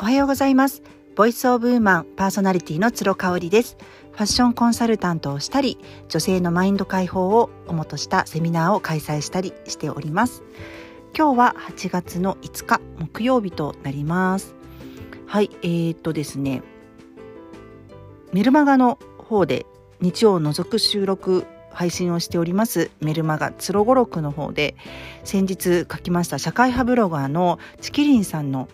おはようございます。ボイスオブウーマンパーソナリティの鶴香織です。ファッションコンサルタントをしたり女性のマインド解放を主としたセミナーを開催したりしております。今日は8月の5日木曜日となります。はいえー、っとですね。メルマガの方で日曜を除く収録配信をしておりますメルマガつろごろくの方で先日書きました社会派ブロガーのチキリンさんの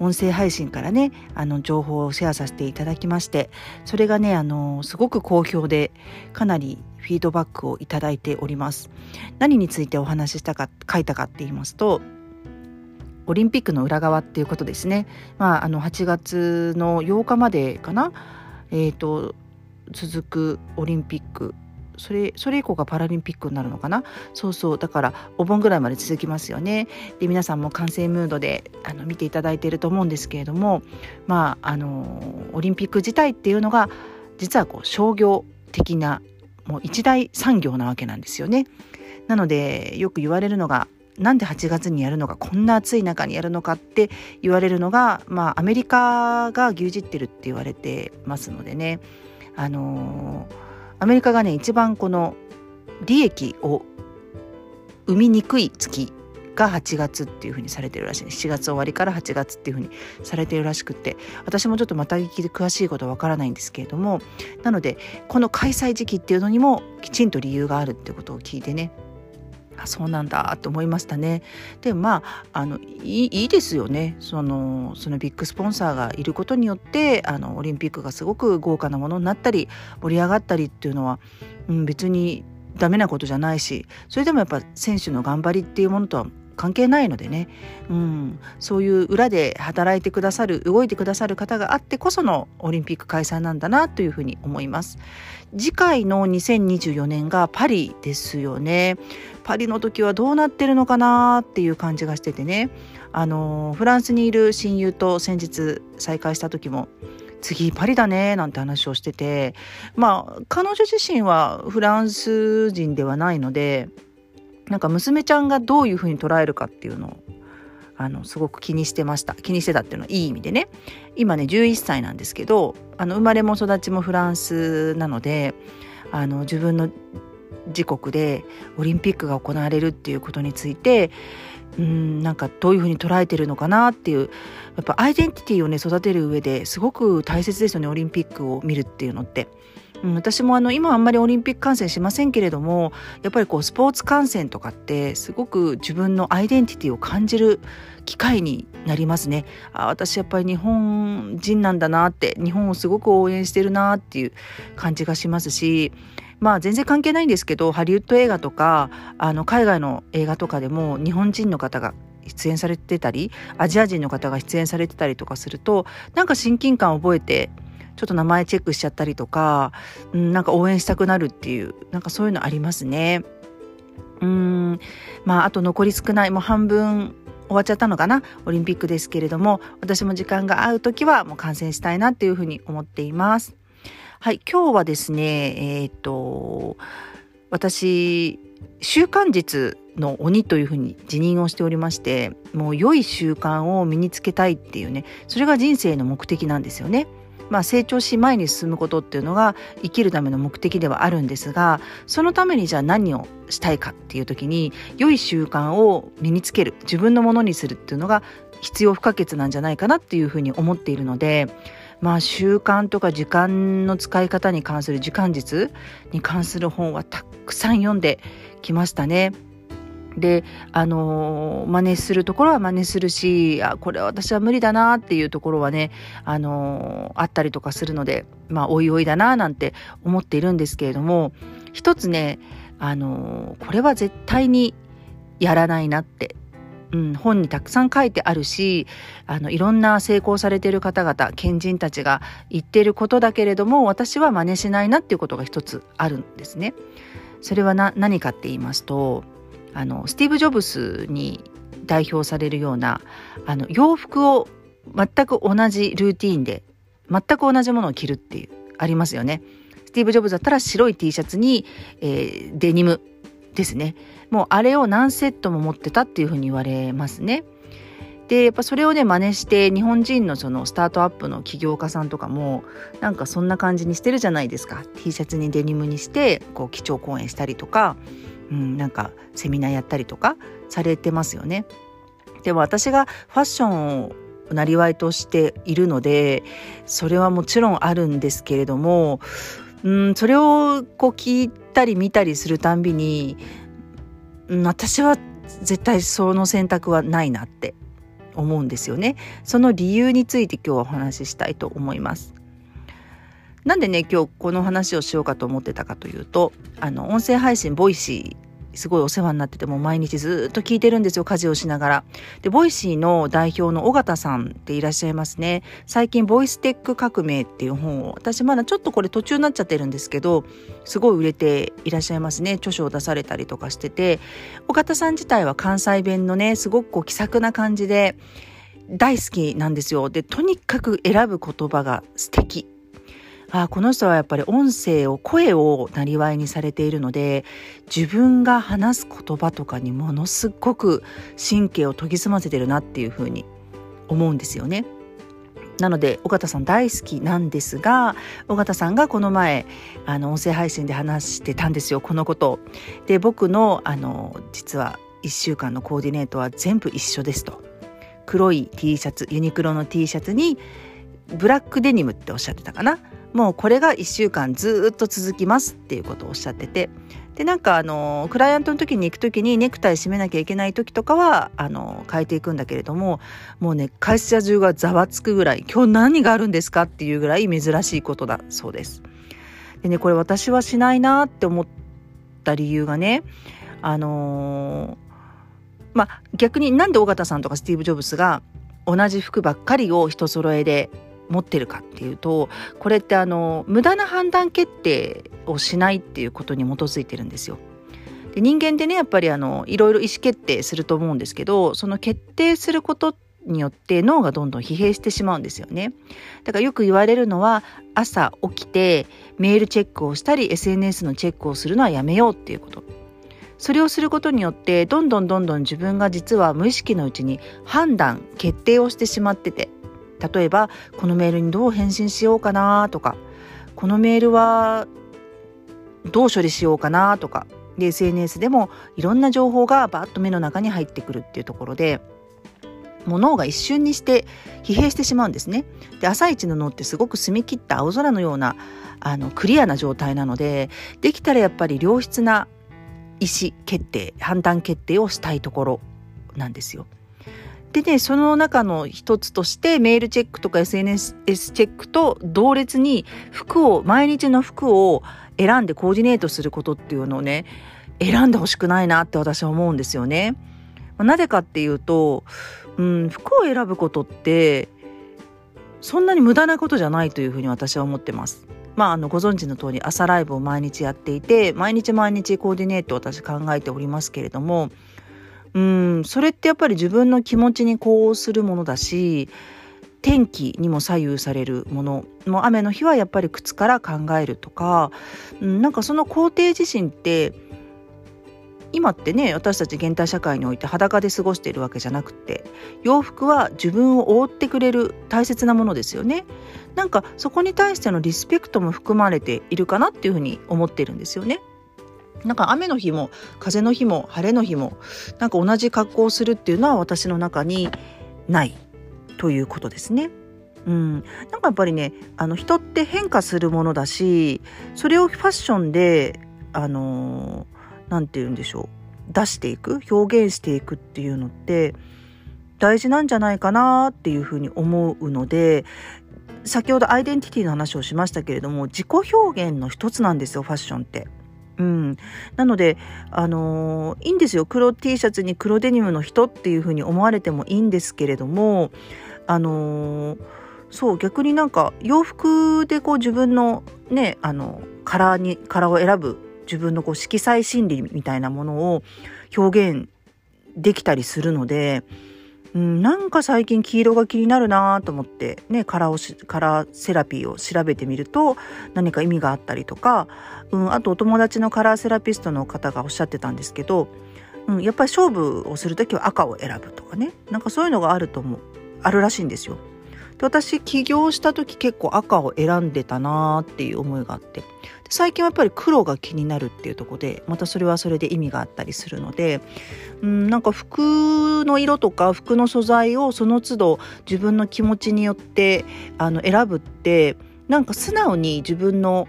音声配信からねあの情報をシェアさせていただきましてそれがねあのすごく好評でかなりフィードバックをいただいております。何についてお話ししたか書いたかって言いますとオリンピックの裏側っていうことですね。まああの8月の8日までかなえっ、ー、と続くオリンピックそれそれ以降がパラリンピックになるのかな？そうそう。だからお盆ぐらいまで続きますよね。で皆さんも完成ムードであの見ていただいていると思うんですけれどもまああのオリンピック自体っていうのが実はこう商業的なもう一大産業なわけなんですよね。なのでよく言われるのがなんで8月にやるのかこんな暑い中にやるのかって言われるのがまあアメリカが牛耳ってるって言われてますのでね。あのーアメリカがね一番この利益を生みにくい月が8月っていうふうにされてるらしい7月終わりから8月っていうふうにされてるらしくって私もちょっとまた聞きで詳しいことはわからないんですけれども。なのでこの開催時期っていうのにもきちんと理由があるってことを聞いてね。あそうなんだと思いましたね。でもまああのいいいいですよねそのそのビッグスポンサーがいることによってあのオリンピックがすごく豪華なものになったり盛り上がったりっていうのは、うん、別にダメなことじゃないしそれでもやっぱ選手の頑張りっていうものとは関係ないのでね、うん、そういう裏で働いてくださる動いてくださる方があってこそのオリンピック開催なんだなというふうに思います。次回の2024年がパリですよね。パリの時はどうなってるのかなっていう感じがしててね。あのフランスにいる親友と先日再会した時も次パリだねなんて話をしてて。まあ彼女自身はフランス人ではないのでなんか娘ちゃんがどういうふうに捉えるかっていうのをあのすごく気にしてました気にしてたっていうのはいい意味でね今ね11歳なんですけどあの生まれも育ちもフランスなのであの自分の自国でオリンピックが行われるっていうことについてうんなんかどういうふうに捉えてるのかなっていうやっぱアイデンティティをね育てる上ですごく大切ですよねオリンピックを見るっていうのって。うん、私もあの今あんまりオリンピック観戦しませんけれどもやっぱりこうスポーツ観戦とかってすごく自分のアイデンティティを感じる機会になりますね。あ私やっぱり日本人なんだなって日本をすごく応援してるなっていう感じがしますしまあ全然関係ないんですけどハリウッド映画とかあの海外の映画とかでも日本人の方が出演されてたりアジア人の方が出演されてたりとかするとなんか親近感を覚えてちょっと名前チェックしちゃったりとか、うん、なんか応援したくなるっていうなんかそういうのありますね。うんまああと残り少ないもう半分終わっちゃったのかなオリンピックですけれども私も時間が合う時はもう観戦したいなっていうふうに思っています。はい今日はですねえっ、と私習慣実の鬼というふうに辞任をしておりましてもう良い習慣を身につけたいっていうねそれが人生の目的なんですよね。まあ、成長し前に進むことっていうのが生きるための目的ではあるんですがそのためにじゃあ何をしたいかっていう時に良い習慣を身につける自分のものにするっていうのが必要不可欠なんじゃないかなっていうふうに思っているのでまあ習慣とか時間の使い方に関する時間術に関する本はたくさん読んできましたね。であの真似するところは真似するしあこれは私は無理だなっていうところはねあのあったりとかするのでまあおいおいだななんて思っているんですけれども一つねあのこれは絶対にやらないなって、うん、本にたくさん書いてあるしあのいろんな成功されている方々賢人たちが言ってることだけれども私は真似しないなっていうことが一つあるんですね。それは何かって言いますとあのスティーブ・ジョブスに代表されるようなあの洋服を全く同じルーティーンで全く同じものを着るっていうありますよね。スティーブ・ジョブズだったら白い T シャツに、えー、デニムですね。もうあれを何セットも持ってたっていうふうに言われますね。でやっぱそれをね真似して日本人のそのスタートアップの起業家さんとかもなんかそんな感じにしてるじゃないですか T シャツにデニムにしてこう基調講演したりとか、うん、なんかセミナーやったりとかされてますよね。でも私がファッションをなりわいとしているのでそれはもちろんあるんですけれども、うん、それをこう聞いたり見たりするたんびに、うん、私は絶対その選択はないなって思うんですよね。その理由について今日はお話ししたいと思います。なんでね今日この話をしようかと思ってたかというとあの音声配信 Voicy すごいお世話になってても毎日ずっと聞いてるんですよ家事をしながら。で Voicy の代表の緒方さんっていらっしゃいますね。最近ボイステック革命っていう本を私まだちょっとこれ途中になっちゃってるんですけどすごい売れていらっしゃいますね。著書を出されたりとかしてて。尾形さん自体は関西弁のねすごくこう気さくな感じで大好きなんですよ。でとにかく選ぶ言葉が素敵。あこの人はやっぱり音声を声をなりわいにされているので自分が話す言葉とかにものすごく神経を研ぎ澄ませてるなっていうふうに思うんですよね。なので尾形さん大好きなんですが尾形さんがこの前あの音声配信で話してたんですよこのこと。で僕のあの実は1週間のコーディネートは全部一緒ですと。黒い T シャツユニクロの T シャツにブラックデニムっておっしゃってたかな。もうこれが1週間ずっと続きますっていうことをおっしゃっててでなんかあのクライアントの時に行く時にネクタイ締めなきゃいけない時とかはあの変えていくんだけれどももうね会社中がざわつくぐらい今日何があるんですかっていうぐらい珍しいことだそうです。でねこれ私はしないなって思った理由がねあのー、まあ逆になんで尾形さんとかスティーブ・ジョブスが同じ服ばっかりを人揃えで持ってるかっていうとこれってあの無駄な判断決定をしないっていうことに基づいてるんですよ。で人間ってねやっぱりあのいろいろ意思決定すると思うんですけどその決定することによって脳がどんどん疲弊してしまうんですよね。だからよく言われるのは朝起きてメールチェックをしたり SNS のチェックをするのはやめようっていうこと。それをすることによってどんどんどんどん自分が実は無意識のうちに判断決定をしてしまってて例えばこのメールにどう返信しようかなとかこのメールはどう処理しようかなとかで SNS でもいろんな情報がバッと目の中に入ってくるっていうところでもう脳が一瞬にして疲弊してしまうんですね。で朝一の脳ってすごく澄み切った青空のようなあのクリアな状態なのでできたらやっぱり良質な意思決定判断決定をしたいところなんですよ。でねその中の一つとしてメールチェックとか SNS チェックと同列に服を毎日の服を選んでコーディネートすることっていうのをね選んでほしくないなって私は思うんですよね。なぜかっていうと、うん、服を選ぶことってそんなに無駄なことじゃないというふうに私は思ってます。まあ、あのご存知の通り朝ライブを毎日やっていて毎日毎日コーディネートを私考えておりますけれどもうん。それってやっぱり自分の気持ちに呼応するものだし天気にも左右されるもの。もう雨の日はやっぱり靴から考えるとか、うん、なんかその工程自身って今ってね私たち現代社会において裸で過ごしているわけじゃなくて洋服は自分を覆ってくれる大切なものですよね。なんかそこに対してのリスペクトも含まれているかなっていうふうに思ってるんですよね。なんか雨の日も風の日も晴れの日もなんか同じ格好をするっていうのは私の中にないということですね。うん、なんかやっぱりねあの人って変化するものだしそれをファッションであの何て言うんでしょう出していく表現していくっていうのって大事なんじゃないかなっていうふうに思うので先ほどアイデンティティの話をしましたけれども自己表現の一つなんですよファッションって。うん、なので、あのー、いいんですよ。黒 T シャツに黒デニムの人っていうふうに思われてもいいんですけれども、あのー、そう逆になんか洋服でこう自分のねあのカラーにカラーを選ぶ自分のこう色彩心理みたいなものを表現できたりするので、うん、なんか最近黄色が気になるなと思ってねカラーをカラーセラピーを調べてみると何か意味があったりとか、うん、あとお友達のカラーセラピストの方がおっしゃってたんですけどうん、やっぱり勝負をする時は赤を選ぶとかねなんかそういうのがあると思うあるらしいんですよ。私起業した時結構赤を選んでたなーっていう思いがあって。最近はやっぱり黒が気になるっていうとこでまたそれはそれで意味があったりするのでうんなんか服の色とか服の素材をその都度自分の気持ちによってあの選ぶってなんか素直に自分の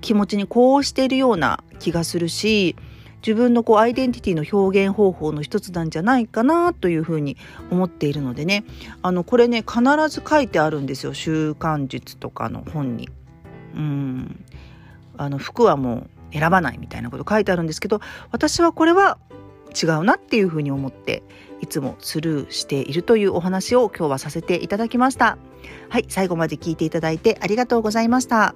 気持ちにこうしているような気がするし自分のこうアイデンティティの表現方法の一つなんじゃないかなというふうに思っているのでねあのこれね必ず書いてあるんですよ習慣術とかの本に。うんあの服はもう選ばないみたいなこと書いてあるんですけど私はこれは違うなっていうふうに思っていつもスルーしているというお話を今日はさせていただきました。はい、最後まで聞いていただいてありがとうございました。